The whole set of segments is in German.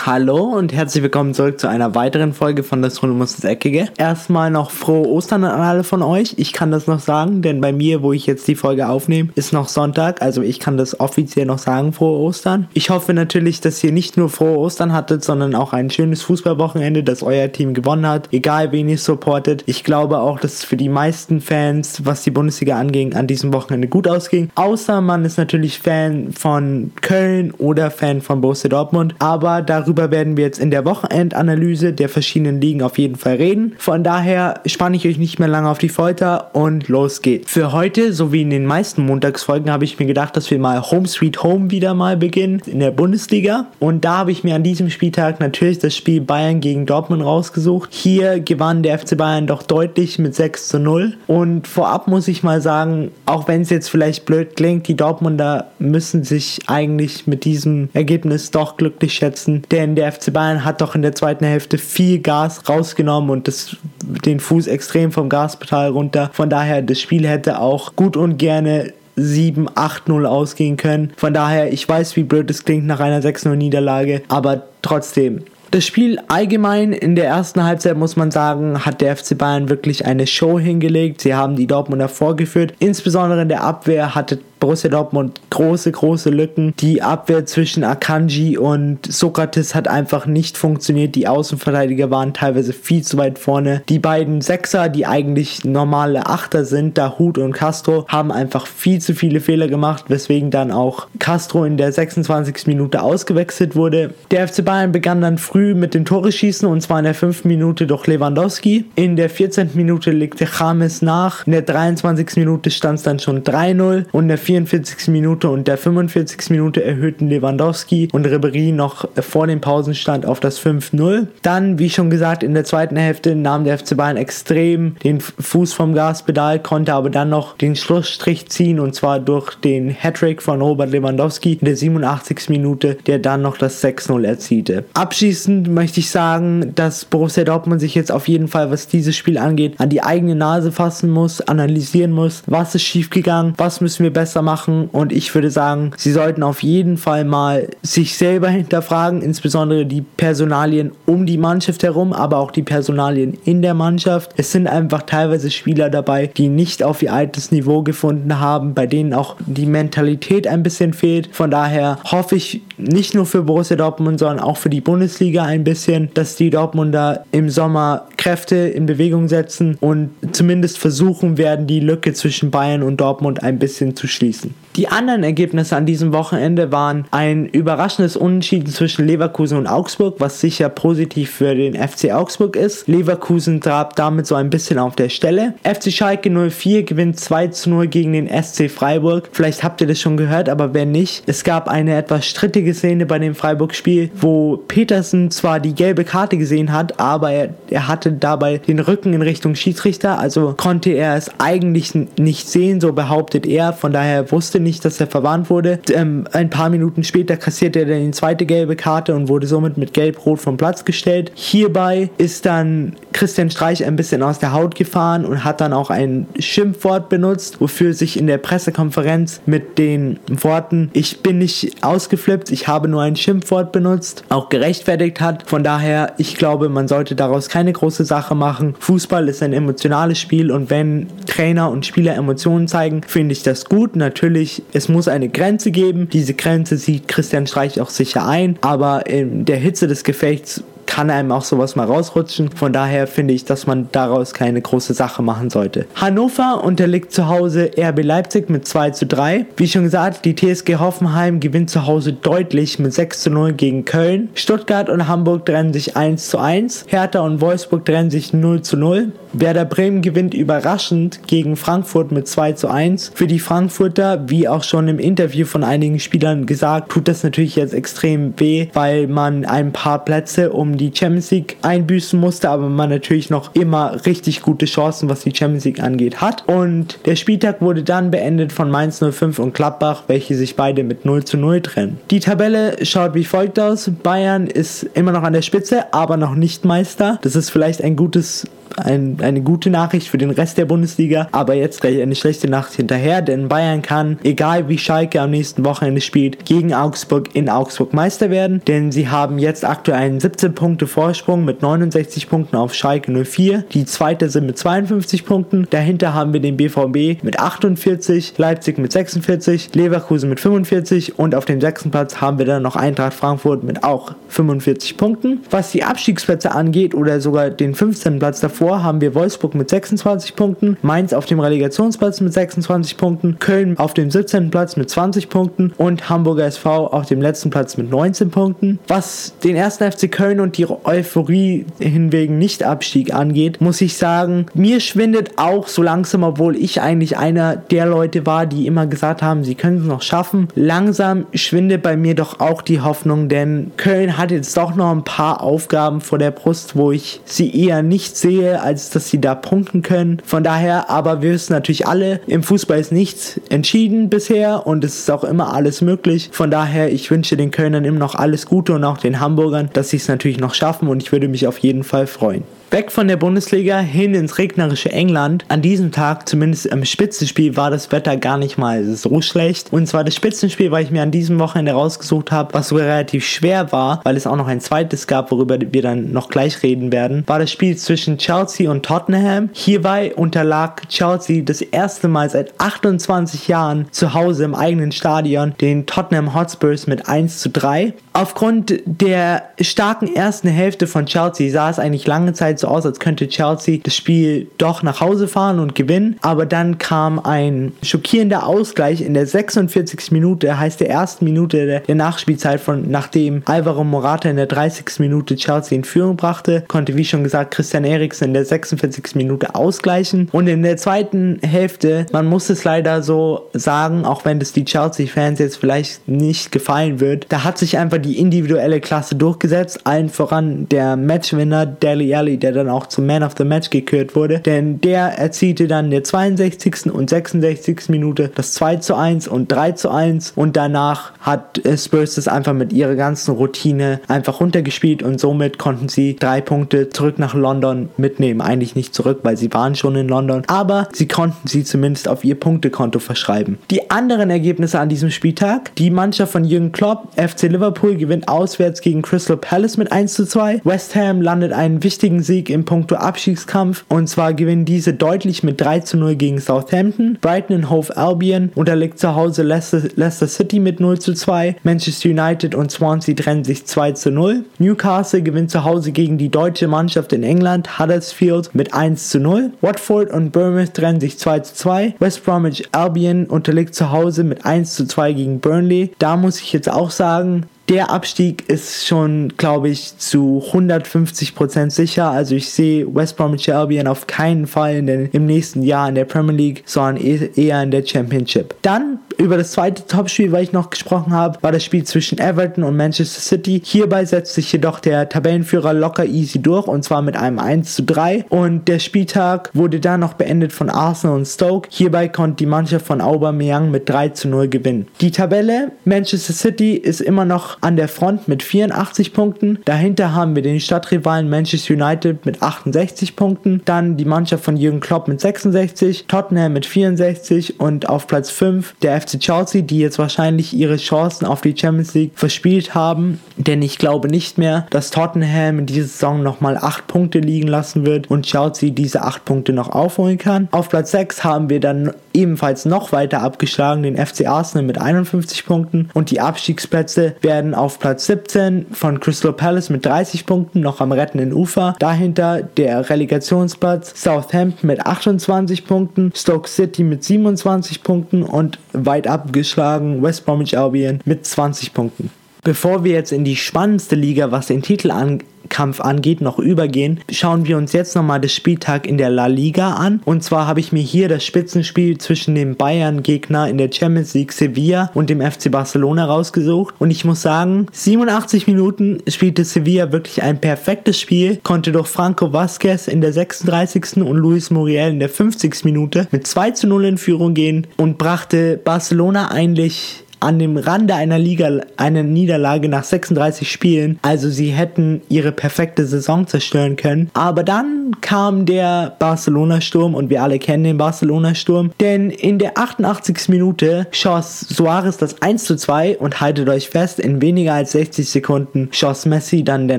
Hallo und herzlich willkommen zurück zu einer weiteren Folge von Das Runde muss ins Eckige. Erstmal noch frohe Ostern an alle von euch. Ich kann das noch sagen, denn bei mir, wo ich jetzt die Folge aufnehme, ist noch Sonntag. Also ich kann das offiziell noch sagen, frohe Ostern. Ich hoffe natürlich, dass ihr nicht nur frohe Ostern hattet, sondern auch ein schönes Fußballwochenende, dass euer Team gewonnen hat. Egal wen ihr supportet. Ich glaube auch, dass es für die meisten Fans, was die Bundesliga anging, an diesem Wochenende gut ausging. Außer man ist natürlich Fan von Köln oder Fan von Borussia Dortmund. Aber darüber Darüber werden wir jetzt in der Wochenendanalyse der verschiedenen Ligen auf jeden Fall reden. Von daher spanne ich euch nicht mehr lange auf die Folter und los geht's. Für heute, so wie in den meisten Montagsfolgen, habe ich mir gedacht, dass wir mal Home Sweet Home wieder mal beginnen in der Bundesliga. Und da habe ich mir an diesem Spieltag natürlich das Spiel Bayern gegen Dortmund rausgesucht. Hier gewann der FC Bayern doch deutlich mit 6 zu 0. Und vorab muss ich mal sagen, auch wenn es jetzt vielleicht blöd klingt, die Dortmunder müssen sich eigentlich mit diesem Ergebnis doch glücklich schätzen. Denn der FC Bayern hat doch in der zweiten Hälfte viel Gas rausgenommen und das, den Fuß extrem vom Gaspedal runter. Von daher, das Spiel hätte auch gut und gerne 7, 8-0 ausgehen können. Von daher, ich weiß, wie blöd es klingt nach einer 6-0 Niederlage, aber trotzdem, das Spiel allgemein in der ersten Halbzeit muss man sagen, hat der FC Bayern wirklich eine Show hingelegt. Sie haben die Dortmunder vorgeführt. Insbesondere in der Abwehr hatte Borussia Dortmund große, große Lücken. Die Abwehr zwischen Akanji und Sokrates hat einfach nicht funktioniert. Die Außenverteidiger waren teilweise viel zu weit vorne. Die beiden Sechser, die eigentlich normale Achter sind, Dahut und Castro, haben einfach viel zu viele Fehler gemacht, weswegen dann auch Castro in der 26. Minute ausgewechselt wurde. Der FC Bayern begann dann früh mit dem Tore schießen und zwar in der 5. Minute durch Lewandowski. In der 14. Minute legte James nach. In der 23. Minute stand es dann schon 3-0 und in der 44. Minute und der 45. Minute erhöhten Lewandowski und Ribery noch vor dem Pausenstand auf das 5-0. Dann, wie schon gesagt, in der zweiten Hälfte nahm der FC Bayern extrem den Fuß vom Gaspedal, konnte aber dann noch den Schlussstrich ziehen und zwar durch den Hattrick von Robert Lewandowski in der 87. Minute, der dann noch das 6-0 erzielte. Abschließend möchte ich sagen, dass Borussia Dortmund sich jetzt auf jeden Fall, was dieses Spiel angeht, an die eigene Nase fassen muss, analysieren muss, was ist schiefgegangen, was müssen wir besser machen und ich würde sagen, sie sollten auf jeden Fall mal sich selber hinterfragen, insbesondere die Personalien um die Mannschaft herum, aber auch die Personalien in der Mannschaft. Es sind einfach teilweise Spieler dabei, die nicht auf ihr altes Niveau gefunden haben, bei denen auch die Mentalität ein bisschen fehlt. Von daher hoffe ich nicht nur für Borussia Dortmund, sondern auch für die Bundesliga ein bisschen, dass die Dortmunder im Sommer Kräfte in Bewegung setzen und zumindest versuchen werden, die Lücke zwischen Bayern und Dortmund ein bisschen zu schließen. Die anderen Ergebnisse an diesem Wochenende waren ein überraschendes Unentschieden zwischen Leverkusen und Augsburg, was sicher positiv für den FC Augsburg ist. Leverkusen trabt damit so ein bisschen auf der Stelle. FC Schalke 04 gewinnt 2 zu 0 gegen den SC Freiburg. Vielleicht habt ihr das schon gehört, aber wenn nicht, es gab eine etwas strittige Szene bei dem Freiburg-Spiel, wo Petersen zwar die gelbe Karte gesehen hat, aber er, er hatte dabei den Rücken in Richtung Schiedsrichter, also konnte er es eigentlich nicht sehen, so behauptet er. Von daher wusste nicht, dass er verwarnt wurde. Ähm, ein paar Minuten später kassierte er dann die zweite gelbe Karte und wurde somit mit Gelb-Rot vom Platz gestellt. Hierbei ist dann Christian Streich ein bisschen aus der Haut gefahren und hat dann auch ein Schimpfwort benutzt, wofür sich in der Pressekonferenz mit den Worten Ich bin nicht ausgeflippt, ich habe nur ein Schimpfwort benutzt, auch gerechtfertigt hat. Von daher, ich glaube, man sollte daraus keine große Sache machen. Fußball ist ein emotionales Spiel und wenn Trainer und Spieler Emotionen zeigen, finde ich das gut. Natürlich natürlich, es muss eine Grenze geben. Diese Grenze sieht Christian Streich auch sicher ein, aber in der Hitze des Gefechts kann einem auch sowas mal rausrutschen. Von daher finde ich, dass man daraus keine große Sache machen sollte. Hannover unterliegt zu Hause RB Leipzig mit 2 zu 3. Wie schon gesagt, die TSG Hoffenheim gewinnt zu Hause deutlich mit 6 zu 0 gegen Köln. Stuttgart und Hamburg trennen sich 1 zu 1. Hertha und Wolfsburg trennen sich 0 zu 0. Werder Bremen gewinnt überraschend gegen Frankfurt mit 2 zu 1. Für die Frankfurter, wie auch schon im Interview von einigen Spielern gesagt, tut das natürlich jetzt extrem weh, weil man ein paar Plätze um die die Champions League einbüßen musste, aber man natürlich noch immer richtig gute Chancen, was die Champions League angeht, hat. Und der Spieltag wurde dann beendet von Mainz 05 und Gladbach, welche sich beide mit 0 zu 0 trennen. Die Tabelle schaut wie folgt aus. Bayern ist immer noch an der Spitze, aber noch nicht Meister. Das ist vielleicht ein gutes ein, eine gute Nachricht für den Rest der Bundesliga, aber jetzt gleich eine schlechte Nacht hinterher, denn Bayern kann, egal wie Schalke am nächsten Wochenende spielt, gegen Augsburg in Augsburg Meister werden, denn sie haben jetzt aktuell einen 17 Punkte Vorsprung mit 69 Punkten auf Schalke 04. Die zweite sind mit 52 Punkten. Dahinter haben wir den BVB mit 48, Leipzig mit 46, Leverkusen mit 45 und auf dem sechsten Platz haben wir dann noch Eintracht Frankfurt mit auch 45 Punkten. Was die Abstiegsplätze angeht oder sogar den 15. Platz Davor haben wir Wolfsburg mit 26 Punkten, Mainz auf dem Relegationsplatz mit 26 Punkten, Köln auf dem 17. Platz mit 20 Punkten und Hamburger SV auf dem letzten Platz mit 19 Punkten. Was den ersten FC Köln und die Euphorie hinwegen Nicht-Abstieg angeht, muss ich sagen, mir schwindet auch so langsam, obwohl ich eigentlich einer der Leute war, die immer gesagt haben, sie können es noch schaffen. Langsam schwindet bei mir doch auch die Hoffnung, denn Köln hat jetzt doch noch ein paar Aufgaben vor der Brust, wo ich sie eher nicht sehe als dass sie da punkten können. Von daher, aber wir wissen natürlich alle, im Fußball ist nichts entschieden bisher und es ist auch immer alles möglich. Von daher, ich wünsche den Kölnern immer noch alles Gute und auch den Hamburgern, dass sie es natürlich noch schaffen und ich würde mich auf jeden Fall freuen. Weg von der Bundesliga hin ins regnerische England. An diesem Tag, zumindest im Spitzenspiel, war das Wetter gar nicht mal so schlecht. Und zwar das Spitzenspiel, weil ich mir an diesem Wochenende rausgesucht habe, was sogar relativ schwer war, weil es auch noch ein zweites gab, worüber wir dann noch gleich reden werden, war das Spiel zwischen Chelsea und Tottenham. Hierbei unterlag Chelsea das erste Mal seit 28 Jahren zu Hause im eigenen Stadion den Tottenham Hotspurs mit 1 zu 3. Aufgrund der starken ersten Hälfte von Chelsea sah es eigentlich lange Zeit so aus, als könnte Chelsea das Spiel doch nach Hause fahren und gewinnen. Aber dann kam ein schockierender Ausgleich in der 46. Minute, heißt der ersten Minute der, Nachspielzeit von nachdem Alvaro Morata in der 30. Minute Chelsea in Führung brachte, konnte wie schon gesagt Christian Eriksen in der 46. Minute ausgleichen. Und in der zweiten Hälfte, man muss es leider so sagen, auch wenn das die Chelsea-Fans jetzt vielleicht nicht gefallen wird, da hat sich einfach die individuelle Klasse durchgesetzt, allen voran der Matchwinner Deli Alli, der dann auch zum Man of the Match gekürt wurde, denn der erzielte dann in der 62. und 66. Minute das 2 zu 1 und 3 zu 1 und danach hat Spurs das einfach mit ihrer ganzen Routine einfach runtergespielt und somit konnten sie drei Punkte zurück nach London mitnehmen. Eigentlich nicht zurück, weil sie waren schon in London, aber sie konnten sie zumindest auf ihr Punktekonto verschreiben. Die anderen Ergebnisse an diesem Spieltag, die Mannschaft von Jürgen Klopp, FC Liverpool gewinnt auswärts gegen Crystal Palace mit 1 zu 2. West Ham landet einen wichtigen Sieg im puncto Abstiegskampf und zwar gewinnen diese deutlich mit 3 zu 0 gegen Southampton. Brighton and Hove Albion unterliegt zu Hause Leicester, Leicester City mit 0 zu 2. Manchester United und Swansea trennen sich 2 zu 0. Newcastle gewinnt zu Hause gegen die deutsche Mannschaft in England Huddersfield mit 1 zu 0. Watford und Bournemouth trennen sich 2 zu 2. West Bromwich Albion unterliegt zu Hause mit 1 zu 2 gegen Burnley. Da muss ich jetzt auch sagen, der Abstieg ist schon, glaube ich, zu 150% sicher. Also ich sehe West Bromwich Albion auf keinen Fall in den, im nächsten Jahr in der Premier League, sondern e-, eher in der Championship. Dann über das zweite Topspiel, weil ich noch gesprochen habe, war das Spiel zwischen Everton und Manchester City. Hierbei setzt sich jedoch der Tabellenführer locker easy durch und zwar mit einem 1 zu 3. Und der Spieltag wurde dann noch beendet von Arsenal und Stoke. Hierbei konnte die Mannschaft von Aubameyang mit 3 zu 0 gewinnen. Die Tabelle Manchester City ist immer noch an der Front mit 84 Punkten. Dahinter haben wir den Stadtrivalen Manchester United mit 68 Punkten. Dann die Mannschaft von Jürgen Klopp mit 66, Tottenham mit 64 und auf Platz 5 der FC Chelsea, die jetzt wahrscheinlich ihre Chancen auf die Champions League verspielt haben. Denn ich glaube nicht mehr, dass Tottenham in dieser Saison nochmal 8 Punkte liegen lassen wird und Chelsea diese 8 Punkte noch aufholen kann. Auf Platz 6 haben wir dann ebenfalls noch weiter abgeschlagen den FC Arsenal mit 51 Punkten und die Abstiegsplätze werden auf Platz 17 von Crystal Palace mit 30 Punkten noch am rettenden Ufer. Dahinter der Relegationsplatz Southampton mit 28 Punkten, Stoke City mit 27 Punkten und weit abgeschlagen West Bromwich Albion mit 20 Punkten. Bevor wir jetzt in die spannendste Liga, was den Titel angeht, Endkampf angeht, noch übergehen, schauen wir uns jetzt nochmal das Spieltag in der La Liga an. Und zwar habe ich mir hier das Spitzenspiel zwischen dem Bayern-Gegner in der Champions League Sevilla und dem FC Barcelona rausgesucht. Und ich muss sagen, 87 Minuten spielte Sevilla wirklich ein perfektes Spiel, konnte durch Franco Vasquez in der 36. und Luis Muriel in der 50. Minute mit 2 zu 0 in Führung gehen und brachte Barcelona eigentlich an dem Rande einer Liga, einer Niederlage nach 36 Spielen. Also sie hätten ihre perfekte Saison zerstören können. Aber dann kam der Barcelona-Sturm und wir alle kennen den Barcelona-Sturm. Denn in der 88. Minute schoss Suarez das 1 zu 2 und haltet euch fest, in weniger als 60 Sekunden schoss Messi dann der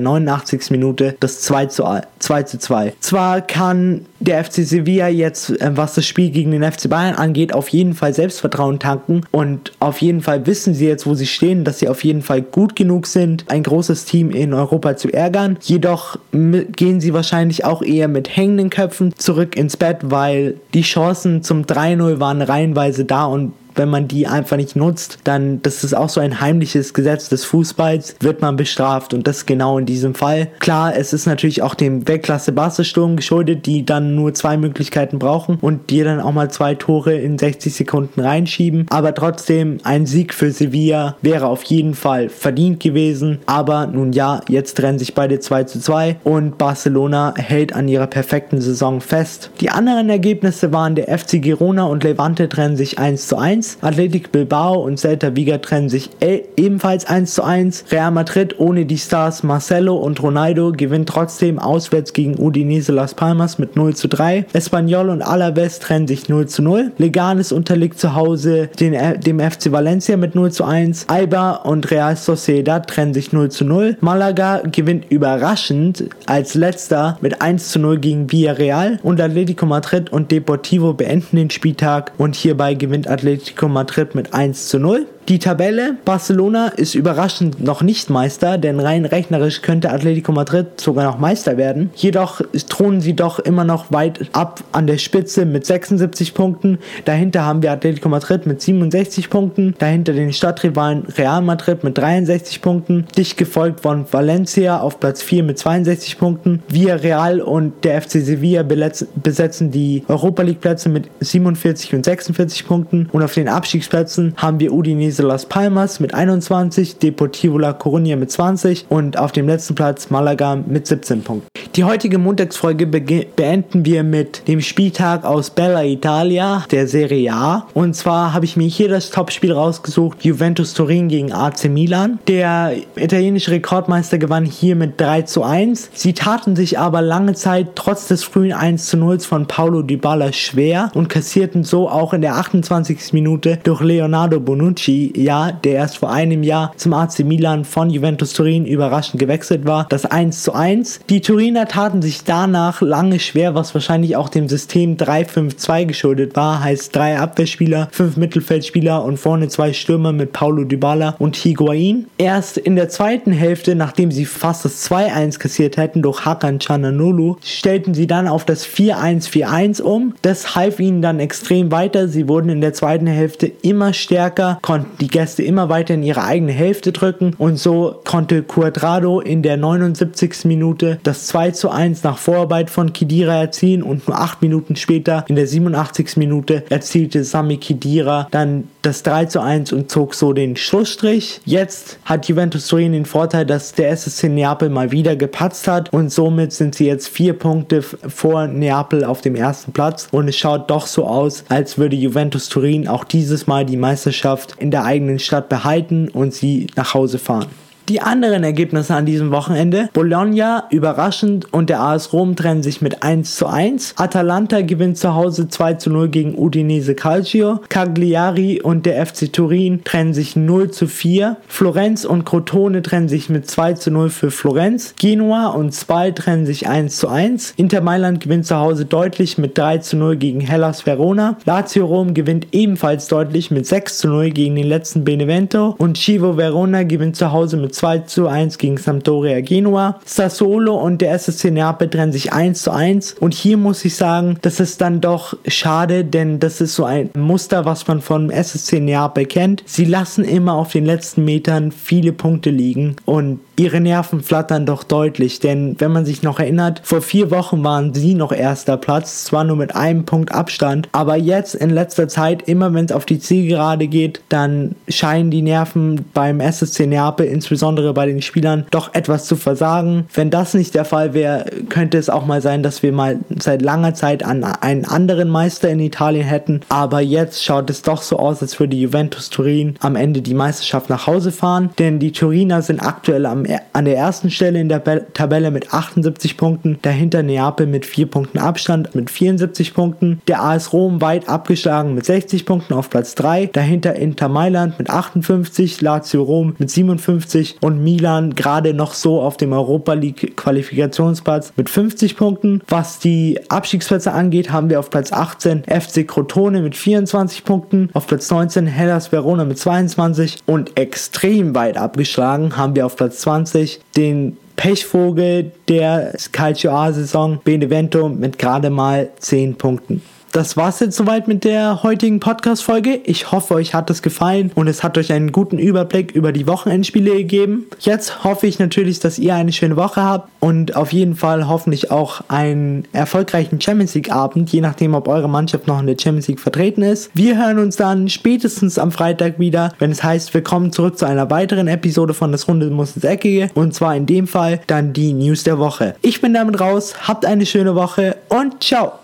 89. Minute das 2 zu 2. Zu 2. Zwar kann der FC Sevilla jetzt, äh, was das Spiel gegen den FC Bayern angeht, auf jeden Fall Selbstvertrauen tanken und auf jeden Fall wissen sie jetzt, wo sie stehen, dass sie auf jeden Fall gut genug sind, ein großes Team in Europa zu ärgern. Jedoch gehen sie wahrscheinlich auch eher mit hängenden Köpfen zurück ins Bett, weil die Chancen zum 3-0 waren reihenweise da und wenn man die einfach nicht nutzt, dann, das ist auch so ein heimliches Gesetz des Fußballs, wird man bestraft und das genau in diesem Fall. Klar, es ist natürlich auch dem Weltklasse Barca-Sturm geschuldet, die dann nur zwei Möglichkeiten brauchen und dir dann auch mal zwei Tore in 60 Sekunden reinschieben, aber trotzdem ein Sieg für Sevilla wäre auf jeden Fall verdient gewesen, aber nun ja, jetzt trennen sich beide 2 zu 2 und Barcelona hält an ihrer perfekten Saison fest. Die anderen Ergebnisse waren der FC Girona und Levante trennen sich 1 zu 1 1. Athletic Bilbao und Celta Vigo trennen sich e ebenfalls 1 zu 1. Real Madrid ohne die Stars Marcelo und Ronaldo gewinnt trotzdem auswärts gegen Udinese Las Palmas mit 0 zu 3. Espanyol und Alaves trennen sich 0 zu 0. Leganes unterliegt zu Hause den, dem FC Valencia mit 0 zu 1. Aiba und Real Sociedad trennen sich 0 zu 0. Malaga gewinnt überraschend als letzter mit 1 zu 0 gegen Villarreal und Atletico Madrid und Deportivo beenden den Spieltag und hierbei gewinnt Atletico Madrid mit 1 zu 0. Die Tabelle, Barcelona ist überraschend noch nicht Meister, denn rein rechnerisch könnte Atletico Madrid sogar noch Meister werden. Jedoch thronen sie doch immer noch weit ab an der Spitze mit 76 Punkten. Dahinter haben wir Atletico Madrid mit 67 Punkten, dahinter den Stadtrivalen Real Madrid mit 63 Punkten, dicht gefolgt von Valencia auf Platz 4 mit 62 Punkten. Villarreal und der FC Sevilla besetzen die Europa League Plätze mit 47 und 46 Punkten und auf den Abstiegsplätzen haben wir Udinese Udinese Las Palmas mit 21, Deportivo La Coruña mit 20 und auf dem letzten Platz Malaga mit 17 Punkten. Die heutige Montagsfolge beenden wir mit dem Spieltag aus Bella Italia der Serie A. Und zwar habe ich mir hier das Topspiel rausgesucht, Juventus Turin gegen AC Milan. Der italienische Rekordmeister gewann hier mit 3 zu 1. Sie taten sich aber lange Zeit trotz des frühen 1 zu 0 von Paulo Dybala schwer und kassierten so auch in der 28. Minute durch Leonardo Bonucci ja, der erst vor einem Jahr zum AC Milan von Juventus Turin überraschend gewechselt war, das 1 zu 1. Die Turiner taten sich danach lange schwer, was wahrscheinlich auch dem System 3-5-2 geschuldet war, heißt drei Abwehrspieler, fünf Mittelfeldspieler und vorne zwei Stürmer mit Paulo Dybala und Higuain. Erst in der zweiten Hälfte, nachdem sie fast das 2-1 kassiert hätten durch Hakan Chananolu, stellten sie dann auf das 4-1-4-1 um. Das half ihnen dann extrem weiter. Sie wurden in der zweiten Hälfte immer stärker, konnten die Gäste immer weiter in ihre eigene Hälfte drücken und so konnte Cuadrado in der 79. Minute das 2 zu 1 nach Vorarbeit von Kidira erzielen und nur 8 Minuten später in der 87. Minute erzielte Sami Kidira dann das 3 zu 1 und zog so den Schlussstrich. Jetzt hat Juventus Turin den Vorteil, dass der SSC Neapel mal wieder gepatzt hat und somit sind sie jetzt vier Punkte vor Neapel auf dem ersten Platz und es schaut doch so aus, als würde Juventus Turin auch dieses Mal die Meisterschaft in der eigenen Stadt behalten und sie nach Hause fahren. Die anderen Ergebnisse an diesem Wochenende. Bologna überraschend und der AS Rom trennen sich mit 1 zu 1. Atalanta gewinnt zu Hause 2 zu 0 gegen Udinese Calcio. Cagliari und der FC Turin trennen sich 0 zu 4. Florenz und Crotone trennen sich mit 2 zu 0 für Florenz. Genua und Spal trennen sich 1 zu 1. Inter Mailand gewinnt zu Hause deutlich mit 3 zu 0 gegen Hellas Verona. Lazio Rom gewinnt ebenfalls deutlich mit 6 zu 0 gegen den letzten Benevento. Und Chivo Verona gewinnt zu Hause mit mit 2 zu 1 gegen Sampdoria Genua. Sassuolo und der SSC Neapel trennen sich 1 zu 1 und hier muss ich sagen, das ist dann doch schade, denn das ist so ein Muster, was man von SSC Neapel kennt. Sie lassen immer auf den letzten Metern viele Punkte liegen und ihre Nerven flattern doch deutlich, denn wenn man sich noch erinnert, vor vier Wochen waren sie noch erster Platz, zwar nur mit einem Punkt Abstand, aber jetzt in letzter Zeit, immer wenn es auf die Zielgerade geht, dann scheinen die Nerven beim SSC Neapel, insbesondere bei den Spielern, doch etwas zu versagen. Wenn das nicht der Fall wäre, könnte es auch mal sein, dass wir mal seit langer Zeit an einen anderen Meister in Italien hätten, aber jetzt schaut es doch so aus, als würde Juventus Turin am Ende die Meisterschaft nach Hause fahren, denn die Turiner sind aktuell am an der ersten Stelle in der Tabelle mit 78 Punkten, dahinter Neapel mit 4 Punkten Abstand mit 74 Punkten, der AS Rom weit abgeschlagen mit 60 Punkten auf Platz 3, dahinter Inter Mailand mit 58, Lazio Rom mit 57 und Milan gerade noch so auf dem Europa League Qualifikationsplatz mit 50 Punkten. Was die Abstiegsplätze angeht, haben wir auf Platz 18 FC Crotone mit 24 Punkten, auf Platz 19 Hellas Verona mit 22 und extrem weit abgeschlagen haben wir auf Platz 20 2020 den Pechvogel der Calcio A-Saison Benevento mit gerade mal 10 Punkten das war's jetzt soweit mit der heutigen Podcast-Folge. Ich hoffe, euch hat es gefallen und es hat euch einen guten Überblick über die Wochenendspiele gegeben. Jetzt hoffe ich natürlich, dass ihr eine schöne Woche habt und auf jeden Fall hoffentlich auch einen erfolgreichen Champions League-Abend, je nachdem, ob eure Mannschaft noch in der Champions League vertreten ist. Wir hören uns dann spätestens am Freitag wieder, wenn es heißt, willkommen zurück zu einer weiteren Episode von Das Runde muss ins Eckige und zwar in dem Fall dann die News der Woche. Ich bin damit raus, habt eine schöne Woche und ciao!